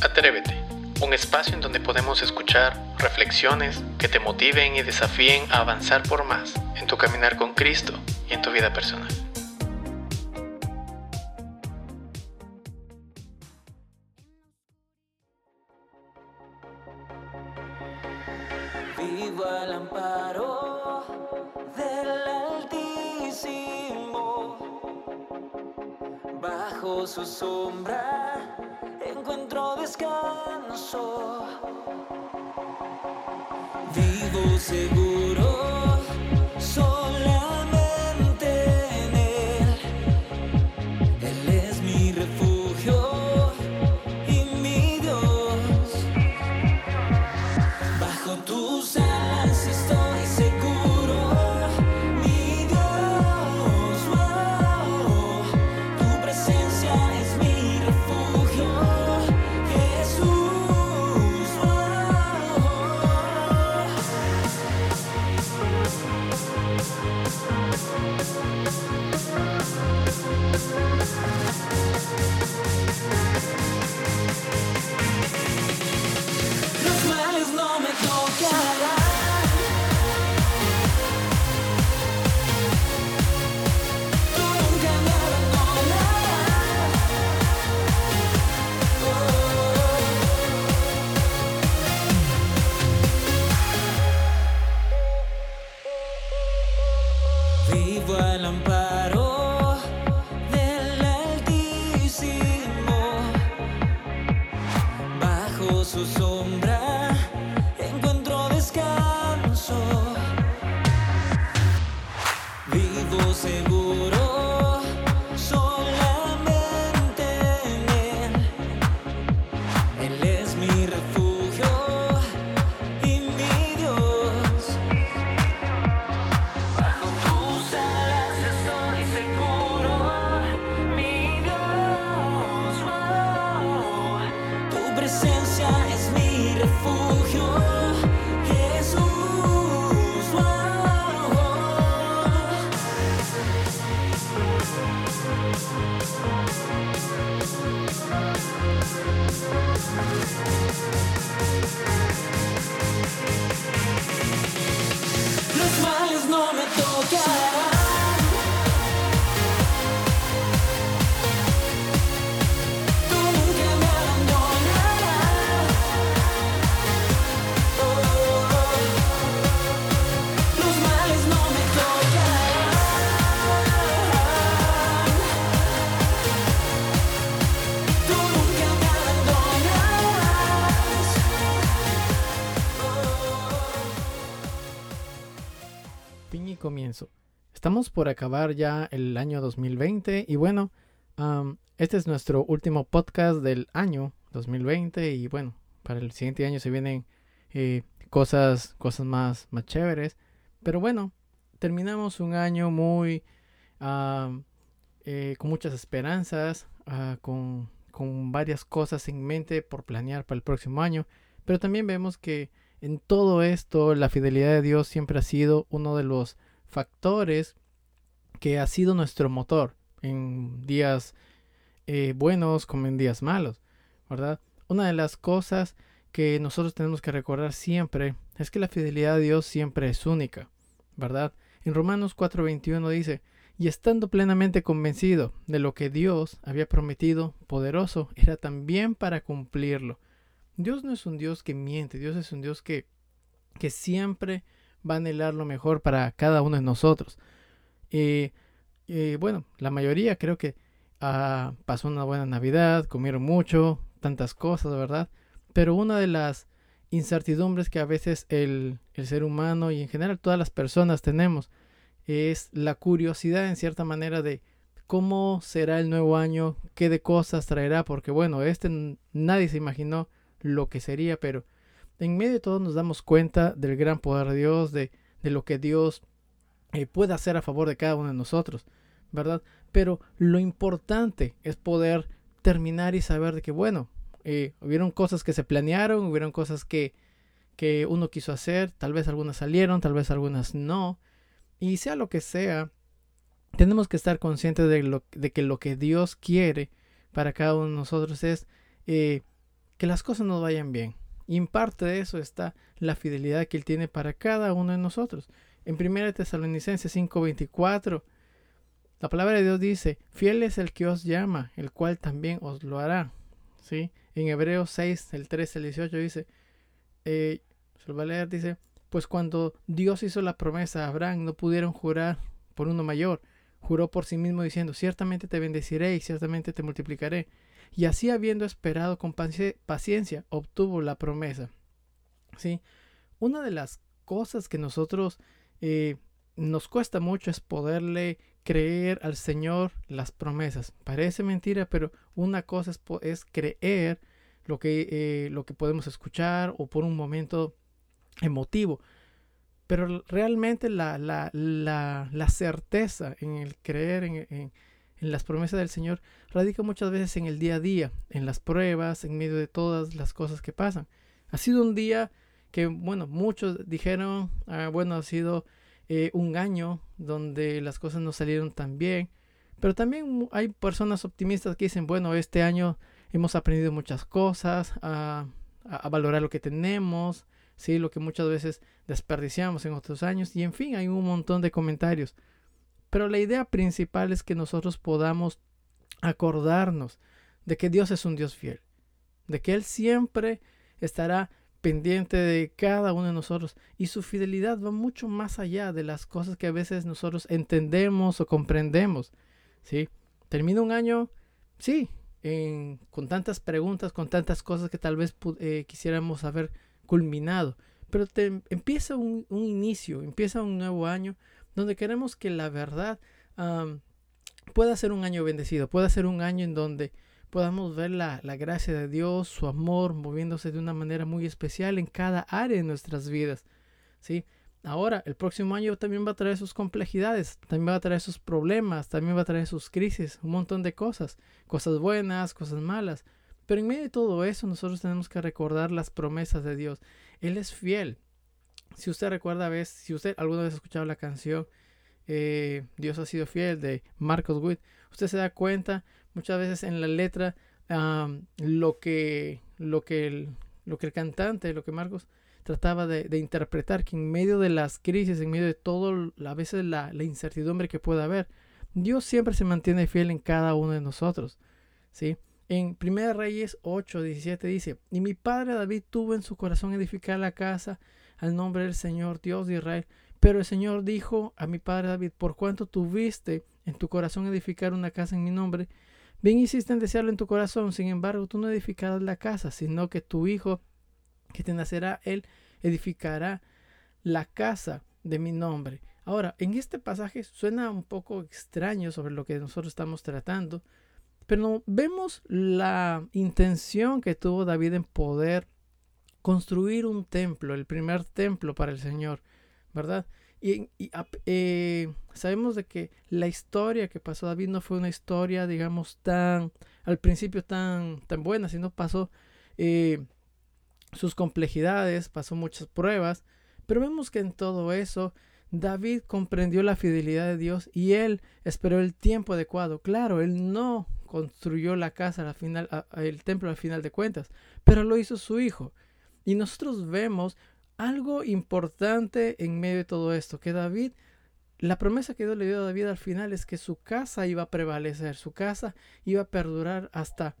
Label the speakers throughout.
Speaker 1: Atrévete, un espacio en donde podemos escuchar reflexiones que te motiven y desafíen a avanzar por más en tu caminar con Cristo y en tu vida personal.
Speaker 2: Vivo al amparo del Altísimo, bajo su sombra encuentro descanso. Vivo seguro Vivo
Speaker 1: Comienzo. Estamos por acabar ya el año 2020 y bueno, este es nuestro último podcast del año 2020 y bueno, para el siguiente año se vienen eh, cosas, cosas más, más chéveres. Pero bueno, terminamos un año muy eh, con muchas esperanzas, ah, con, con varias cosas en mente por planear para el próximo año. Pero también vemos que en todo esto la fidelidad de Dios siempre ha sido uno de los factores que ha sido nuestro motor en días eh, buenos como en días malos, ¿verdad? Una de las cosas que nosotros tenemos que recordar siempre es que la fidelidad de Dios siempre es única, ¿verdad? En Romanos 4:21 dice, y estando plenamente convencido de lo que Dios había prometido, poderoso era también para cumplirlo. Dios no es un Dios que miente, Dios es un Dios que, que siempre va a anhelar lo mejor para cada uno de nosotros. Eh, bueno, la mayoría creo que ah, pasó una buena Navidad, comieron mucho, tantas cosas, ¿verdad? Pero una de las incertidumbres que a veces el, el ser humano y en general todas las personas tenemos es la curiosidad en cierta manera de cómo será el nuevo año, qué de cosas traerá, porque bueno, este nadie se imaginó lo que sería, pero en medio de todo nos damos cuenta del gran poder de Dios, de, lo que Dios eh, puede hacer a favor de cada uno de nosotros, ¿verdad? Pero lo importante es poder terminar y saber de que, bueno, eh, hubieron cosas que se planearon, hubieron cosas que, uno quiso hacer, tal vez algunas salieron, tal vez algunas no, y sea lo que sea, tenemos que estar conscientes de, lo, que lo que Dios quiere para cada uno de nosotros es eh, que las cosas nos vayan bien. Y en parte de eso está la fidelidad que Él tiene para cada uno de nosotros. En 1 Tesalonicenses 5:24, la palabra de Dios dice, fiel es el que os llama, el cual también os lo hará. ¿Sí? En Hebreos 6, el 13, el 18 dice, eh, a leer, dice, pues cuando Dios hizo la promesa a Abraham, no pudieron jurar por uno mayor. Juró por sí mismo diciendo, ciertamente te bendeciré y ciertamente te multiplicaré. Y así habiendo esperado con paciencia, obtuvo la promesa. ¿Sí? Una de las cosas que nosotros eh, nos cuesta mucho es poderle creer al Señor las promesas. Parece mentira, pero una cosa es, creer lo que, eh, lo que podemos escuchar o por un momento emotivo. Pero realmente la, la, la, la certeza en el creer en, en, en, las promesas del Señor radica muchas veces en el día a día, en las pruebas, en medio de todas las cosas que pasan. Ha sido un día que, bueno, muchos dijeron, ah, bueno, ha sido eh, un año donde las cosas no salieron tan bien. Pero también hay personas optimistas que dicen, bueno, este año hemos aprendido muchas cosas, a, a, valorar lo que tenemos, ¿sí? lo que muchas veces desperdiciamos en otros años. Y en fin, hay un montón de comentarios. Pero la idea principal es que nosotros podamos acordarnos de que Dios es un Dios fiel, de que Él siempre estará pendiente de cada uno de nosotros y su fidelidad va mucho más allá de las cosas que a veces nosotros entendemos o comprendemos. ¿sí? Termina un año, sí, con tantas preguntas, con tantas cosas que tal vez eh, quisiéramos haber culminado, pero te, empieza un, inicio, empieza un nuevo año donde queremos que la verdad pueda ser un año bendecido, pueda ser un año en donde podamos ver la, la, gracia de Dios, su amor moviéndose de una manera muy especial en cada área de nuestras vidas. ¿sí? Ahora, el próximo año también va a traer sus complejidades, también va a traer sus problemas, también va a traer sus crisis, un montón de cosas, cosas buenas, cosas malas. Pero en medio de todo eso, nosotros tenemos que recordar las promesas de Dios. Él es fiel. Si usted recuerda, vez, si usted alguna vez ha escuchado la canción eh, Dios ha sido fiel de Marcos Witt, usted se da cuenta muchas veces en la letra lo, que, lo, que el, lo que el cantante, lo que Marcos trataba de, interpretar, que en medio de las crisis, en medio de todo, a veces la, la, incertidumbre que pueda haber, Dios siempre se mantiene fiel en cada uno de nosotros. ¿sí? En 1 Reyes 8, 17 dice, y mi padre David tuvo en su corazón edificar la casa al nombre del Señor Dios de Israel. Pero el Señor dijo a mi padre David, por cuanto tuviste en tu corazón edificar una casa en mi nombre, Bien hiciste en desearlo en tu corazón, sin embargo, tú no edificarás la casa, sino que tu hijo que te nacerá, él edificará la casa de mi nombre. Ahora, en este pasaje suena un poco extraño sobre lo que nosotros estamos tratando, pero vemos la intención que tuvo David en poder construir un templo, el primer templo para el Señor, ¿verdad? Y, eh, sabemos de que la historia que pasó David no fue una historia, digamos, tan, al principio tan, tan buena, sino pasó eh, sus complejidades, pasó muchas pruebas, pero vemos que en todo eso David comprendió la fidelidad de Dios y él esperó el tiempo adecuado. Claro, él no construyó la casa al final, el templo al final de cuentas, pero lo hizo su hijo. Y nosotros vemos algo importante en medio de todo esto, que David, la promesa que Dios le dio a David al final es que su casa iba a prevalecer, su casa iba a perdurar hasta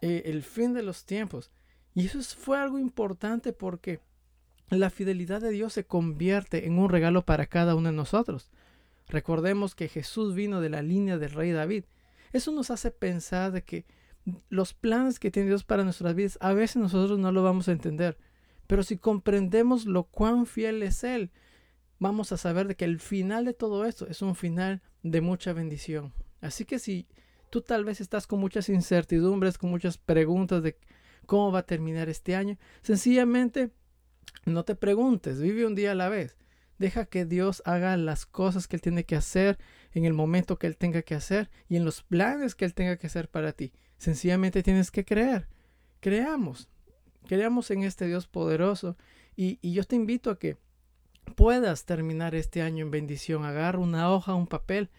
Speaker 1: eh, el fin de los tiempos. Y eso fue algo importante porque la fidelidad de Dios se convierte en un regalo para cada uno de nosotros. Recordemos que Jesús vino de la línea del rey David. Eso nos hace pensar de que los planes que tiene Dios para nuestras vidas a veces nosotros no lo vamos a entender. Pero si comprendemos lo cuán fiel es Él, vamos a saber de que el final de todo esto es un final de mucha bendición. Así que si tú tal vez estás con muchas incertidumbres, con muchas preguntas de cómo va a terminar este año, sencillamente no te preguntes, vive un día a la vez. Deja que Dios haga las cosas que Él tiene que hacer en el momento que Él tenga que hacer y en los planes que Él tenga que hacer para ti. Sencillamente tienes que creer. Creamos. Creamos en este Dios poderoso y, yo te invito a que puedas terminar este año en bendición. Agarra una hoja, un papel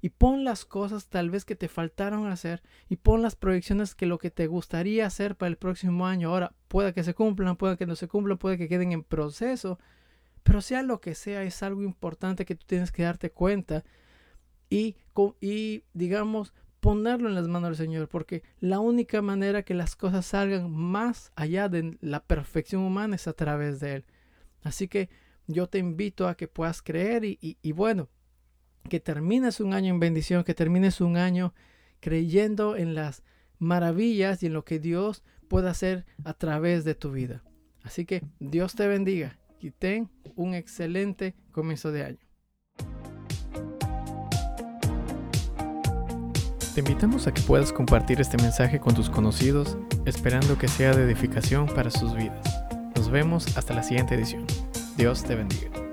Speaker 1: y pon las cosas tal vez que te faltaron hacer y pon las proyecciones que lo que te gustaría hacer para el próximo año. Ahora, pueda que se cumplan, pueda que no se cumplan, puede que queden en proceso, pero sea lo que sea, es algo importante que tú tienes que darte cuenta y, digamos, ponerlo en las manos del Señor, porque la única manera que las cosas salgan más allá de la perfección humana es a través de Él. Así que yo te invito a que puedas creer y, y, y bueno, que termines un año en bendición, que termines un año creyendo en las maravillas y en lo que Dios puede hacer a través de tu vida. Así que Dios te bendiga y ten un excelente comienzo de año. Te invitamos a que puedas compartir este mensaje con tus conocidos, esperando que sea de edificación para sus vidas. Nos vemos hasta la siguiente edición. Dios te bendiga.